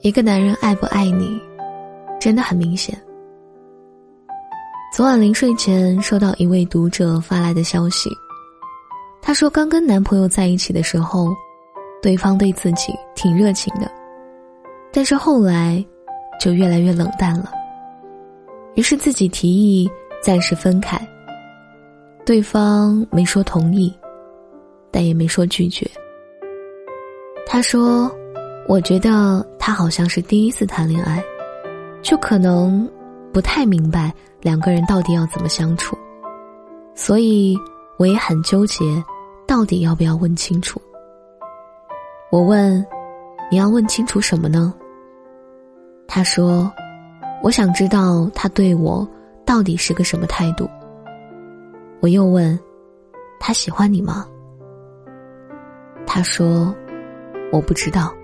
一个男人爱不爱你，真的很明显。昨晚临睡前收到一位读者发来的消息，他说刚跟男朋友在一起的时候，对方对自己挺热情的，但是后来就越来越冷淡了。于是自己提议暂时分开，对方没说同意，但也没说拒绝。他说。我觉得他好像是第一次谈恋爱，就可能不太明白两个人到底要怎么相处，所以我也很纠结，到底要不要问清楚。我问：“你要问清楚什么呢？”他说：“我想知道他对我到底是个什么态度。”我又问：“他喜欢你吗？”他说：“我不知道。”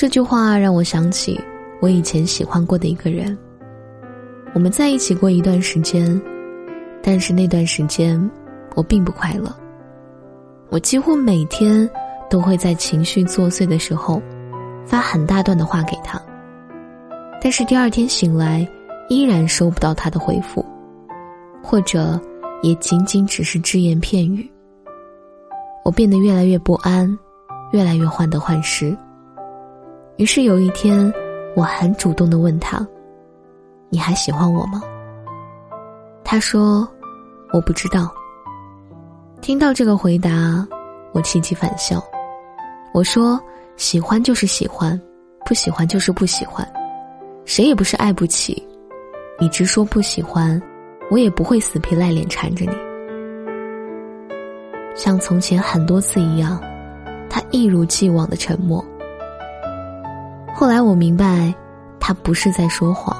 这句话让我想起我以前喜欢过的一个人。我们在一起过一段时间，但是那段时间我并不快乐。我几乎每天都会在情绪作祟的时候发很大段的话给他，但是第二天醒来依然收不到他的回复，或者也仅仅只是只言片语。我变得越来越不安，越来越患得患失。于是有一天，我很主动的问他：“你还喜欢我吗？”他说：“我不知道。”听到这个回答，我气急反笑。我说：“喜欢就是喜欢，不喜欢就是不喜欢，谁也不是爱不起。你直说不喜欢，我也不会死皮赖脸缠着你。”像从前很多次一样，他一如既往的沉默。后来我明白，他不是在说谎，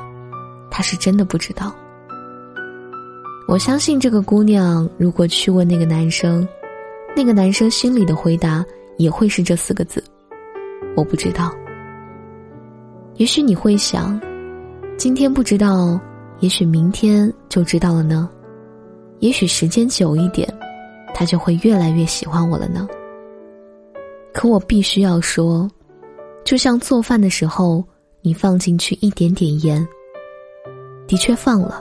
他是真的不知道。我相信这个姑娘，如果去问那个男生，那个男生心里的回答也会是这四个字：我不知道。也许你会想，今天不知道，也许明天就知道了呢？也许时间久一点，他就会越来越喜欢我了呢？可我必须要说。就像做饭的时候，你放进去一点点盐，的确放了，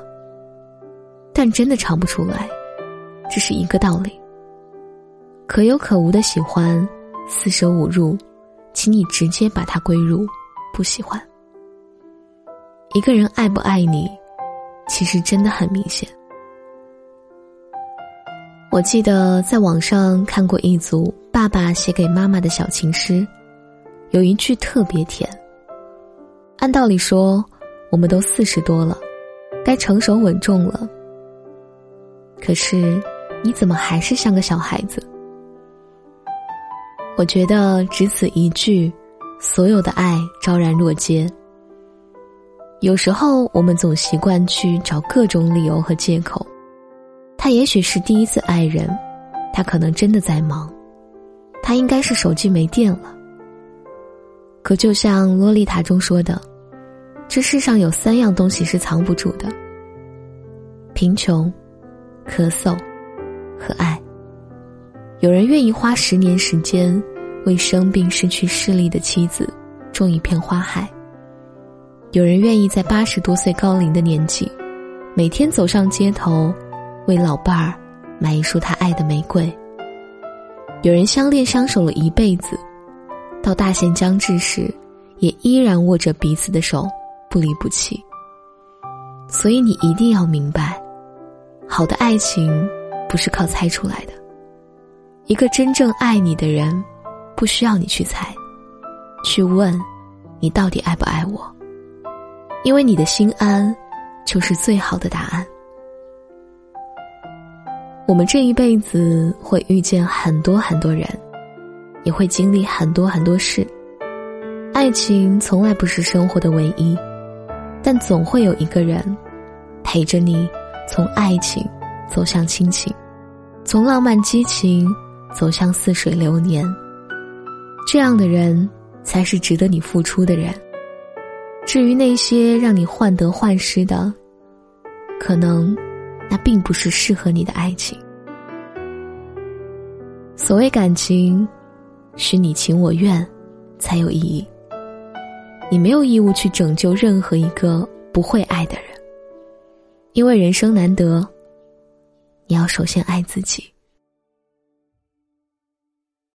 但真的尝不出来，这是一个道理。可有可无的喜欢，四舍五入，请你直接把它归入不喜欢。一个人爱不爱你，其实真的很明显。我记得在网上看过一组爸爸写给妈妈的小情诗。有一句特别甜。按道理说，我们都四十多了，该成熟稳重了。可是，你怎么还是像个小孩子？我觉得只此一句，所有的爱昭然若揭。有时候，我们总习惯去找各种理由和借口。他也许是第一次爱人，他可能真的在忙，他应该是手机没电了。可就像《洛丽塔》中说的，这世上有三样东西是藏不住的：贫穷、咳嗽和爱。有人愿意花十年时间为生病失去视力的妻子种一片花海；有人愿意在八十多岁高龄的年纪，每天走上街头为老伴儿买一束他爱的玫瑰；有人相恋相守了一辈子。到大限将至时，也依然握着彼此的手，不离不弃。所以你一定要明白，好的爱情不是靠猜出来的。一个真正爱你的人，不需要你去猜，去问，你到底爱不爱我？因为你的心安，就是最好的答案。我们这一辈子会遇见很多很多人。也会经历很多很多事，爱情从来不是生活的唯一，但总会有一个人陪着你，从爱情走向亲情，从浪漫激情走向似水流年。这样的人才是值得你付出的人。至于那些让你患得患失的，可能那并不是适合你的爱情。所谓感情。是你情我愿，才有意义。你没有义务去拯救任何一个不会爱的人，因为人生难得，你要首先爱自己。